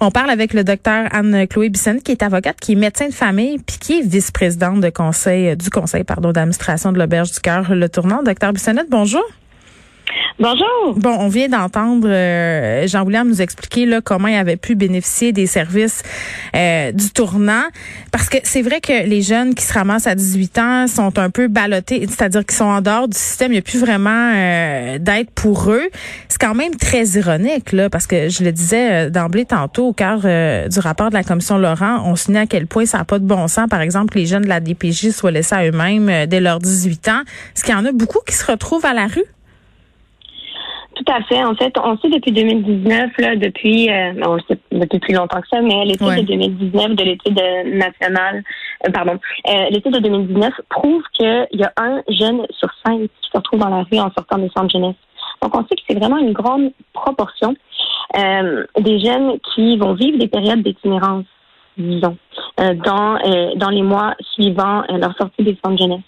On parle avec le docteur Anne-Chloé Bisson, qui est avocate, qui est médecin de famille, puis qui est vice-présidente de conseil, du conseil pardon, d'administration de l'Auberge du Cœur, le tournant. Docteur Bissonnette, bonjour. Bonjour. Bon, on vient d'entendre euh, Jean-William nous expliquer là, comment il avait pu bénéficier des services euh, du tournant. Parce que c'est vrai que les jeunes qui se ramassent à 18 ans sont un peu ballottés, c'est-à-dire qu'ils sont en dehors du système. Il n'y a plus vraiment euh, d'aide pour eux. C'est quand même très ironique, là, parce que je le disais d'emblée tantôt au cœur du rapport de la commission Laurent, on souligne à quel point ça n'a pas de bon sens, par exemple, que les jeunes de la DPJ soient laissés à eux-mêmes dès leurs 18 ans. Est-ce qu'il y en a beaucoup qui se retrouvent à la rue? Tout à fait. En fait, on sait depuis 2019, là, depuis, euh, on le sait depuis plus longtemps que ça, mais l'étude de 2019 de l'étude nationale, euh, pardon, euh, l'étude de 2019 prouve qu'il y a un jeune sur cinq qui se retrouve dans la rue en sortant des centres jeunesse. Donc, on sait que c'est vraiment une grande proportion euh, des jeunes qui vont vivre des périodes d'itinérance, disons, dans dans les mois suivant leur sortie des centres jeunesse.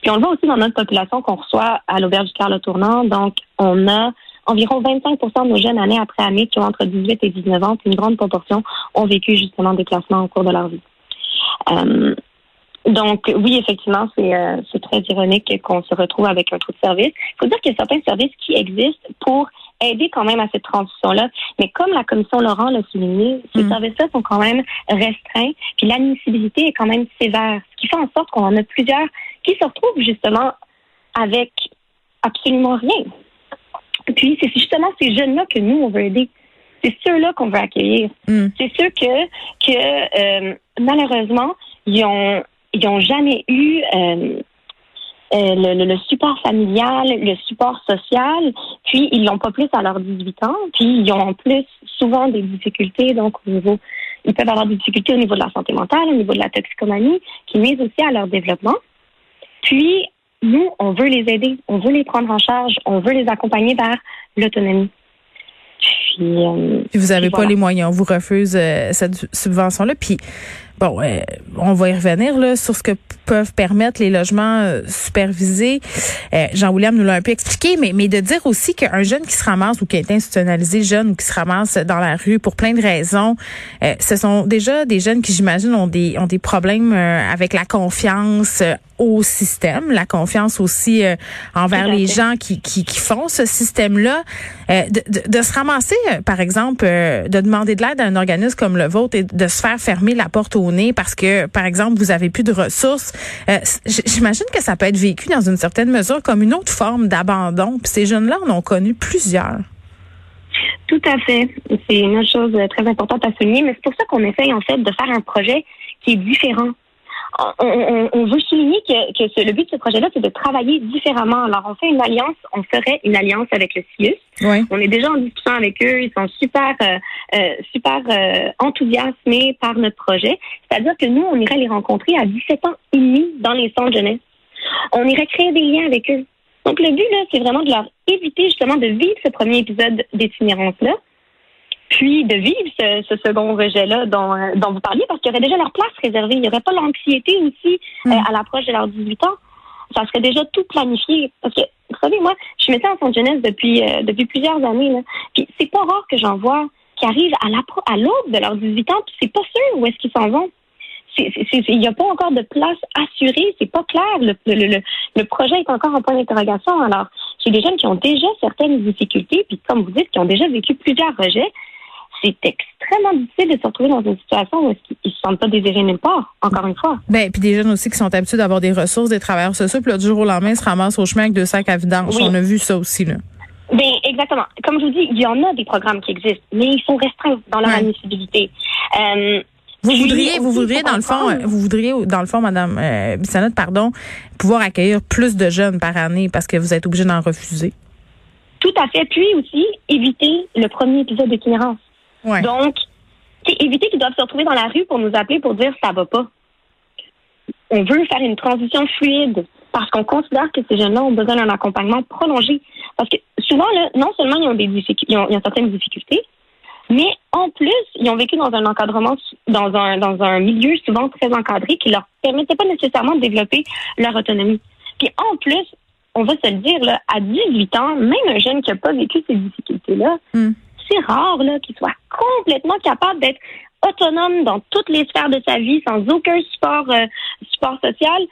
Puis on le voit aussi dans notre population qu'on reçoit à l'auberge du Carle Tournant. Donc, on a environ 25% de nos jeunes année après année qui ont entre 18 et 19 ans, une grande proportion ont vécu justement des classements au cours de leur vie. Euh, donc oui, effectivement, euh, c'est très ironique qu'on se retrouve avec un trou de service. Il faut dire qu'il y a certains services qui existent pour aider quand même à cette transition-là. Mais comme la commission Laurent l'a souligné, ces mm. services-là sont quand même restreints, puis l'admissibilité est quand même sévère, ce qui fait en sorte qu'on en a plusieurs qui se retrouvent justement avec absolument rien. Puis c'est justement ces jeunes-là que nous, on veut aider. C'est ceux-là qu'on veut accueillir. Mm. C'est ceux que, que euh, malheureusement, ils ont, ils ont jamais eu euh, euh, le, le, support familial, le support social, puis ils l'ont pas plus à leurs 18 ans, puis ils ont en plus souvent des difficultés, donc au niveau, ils peuvent avoir des difficultés au niveau de la santé mentale, au niveau de la toxicomanie, qui nuisent aussi à leur développement. Puis nous, on veut les aider, on veut les prendre en charge, on veut les accompagner vers l'autonomie. Puis, euh, vous n'avez pas les moyens, on vous refuse euh, cette subvention-là. Puis Bon, euh, on va y revenir là sur ce que peuvent permettre les logements euh, supervisés. Euh, Jean-William nous l'a un peu expliqué, mais, mais de dire aussi qu'un jeune qui se ramasse ou qui est institutionnalisé jeune ou qui se ramasse dans la rue pour plein de raisons, ce sont déjà des jeunes qui, j'imagine, ont des ont des problèmes avec la confiance au système, la confiance aussi envers les gens qui, qui, qui font ce système-là. De, de, de, se ramasser, par exemple, de demander de l'aide à un organisme comme le vôtre et de se faire fermer la porte au parce que, par exemple, vous avez plus de ressources. Euh, j'imagine que ça peut être vécu dans une certaine mesure comme une autre forme d'abandon. Puis ces jeunes-là en ont connu plusieurs. Tout à fait. C'est une chose très importante à souligner, mais c'est pour ça qu'on essaye en fait de faire un projet qui est différent on, veut souligner que, le but de ce projet-là, c'est de travailler différemment. Alors, on fait une alliance, on ferait une alliance avec le CIUS. On est déjà en discussion avec eux. Ils sont super, euh, euh, super euh, enthousiasmés par notre projet. C'est-à-dire que nous, on irait les rencontrer à 17 ans et demi dans les centres jeunesse. On irait créer des liens avec eux. Donc, le but, là, c'est vraiment de leur éviter justement de vivre ce premier épisode d'itinérance-là puis de vivre ce, second rejet-là dont, euh, dont vous parliez, parce qu'il y aurait déjà leur place réservée. Il n'y aurait pas l'anxiété aussi euh, mm. à l'approche de leurs 18 ans. Ça serait déjà tout planifié. Parce que, vous savez, moi, je suis médecin en de jeunesse depuis, euh, depuis plusieurs années. Là. Puis c'est pas rare que j'en vois qui arrivent à l'aube de leurs 18 ans, puis c'est pas sûr où est-ce qu'ils s'en vont. Il n'y a pas encore de place assurée, c'est pas clair. Le, le, le, projet est encore en point d'interrogation. Alors, j'ai des jeunes qui ont déjà certaines difficultés, puis comme vous dites, qui ont déjà vécu plusieurs rejets c'est extrêmement difficile de se retrouver dans une situation où ils ne se sentent pas désirés nulle part, encore une fois. Ben, puis des jeunes aussi qui sont habitués d'avoir des ressources, des travailleurs sociaux, puis là, du jour au lendemain, ils se ramassent au chemin avec deux sacs à vidange. On a vu ça aussi, là. Ben, exactement. Comme je vous dis, il y en a des programmes qui existent, mais ils sont restreints dans leur admissibilité. Euh, vous voudriez, vous voudriez dans le fond, vous voudriez dans le fond, Madame euh, Bissonnette, pardon, pouvoir accueillir plus de jeunes par année parce que vous êtes obligé d'en refuser? Tout à fait. Puis aussi éviter le premier épisode d'itinérance. Donc, éviter qu'ils doivent se retrouver dans la rue pour nous appeler pour dire ça va pas. On veut faire une transition fluide parce qu'on considère que ces jeunes-là ont besoin d'un accompagnement prolongé. Parce que souvent, là, non seulement ils ont des difficultés, ils ont, certaines difficultés, mais en plus, ils ont vécu dans un encadrement, dans un, dans un milieu souvent très encadré qui leur permettait pas nécessairement de développer leur autonomie. Puis en plus, on va se le dire, là, à 18 ans, même un jeune qui n'a pas vécu ces difficultés-là, hmm. C'est rare là, qu'il soit complètement capable d'être autonome dans toutes les sphères de sa vie, sans aucun support, euh, support social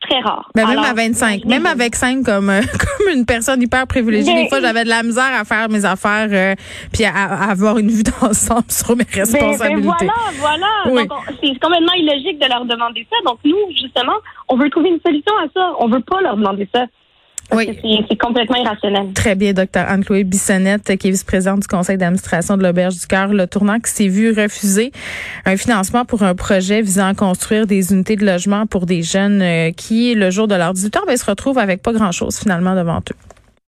très rare. Ben, même à 25, même avec 5 comme euh, comme une personne hyper privilégiée, des fois j'avais de la misère à faire mes affaires euh, puis à, avoir une vue d'ensemble sur mes ben, ben, responsabilités. voilà, voilà. C'est complètement illogique de leur demander ça. Donc nous, justement, on veut trouver une solution à ça. On veut pas leur demander ça. Oui. C'est complètement irrationnel. Très bien, docteur Anne-Chloé Bissonnette, qui est vice-présidente du conseil d'administration de l'Auberge du Cœur, le tournant qui s'est vu refuser un financement pour un projet visant à construire des unités de logement pour des jeunes euh, qui, le jour de leur 18 ans, ben, se retrouvent avec pas grand-chose finalement devant eux.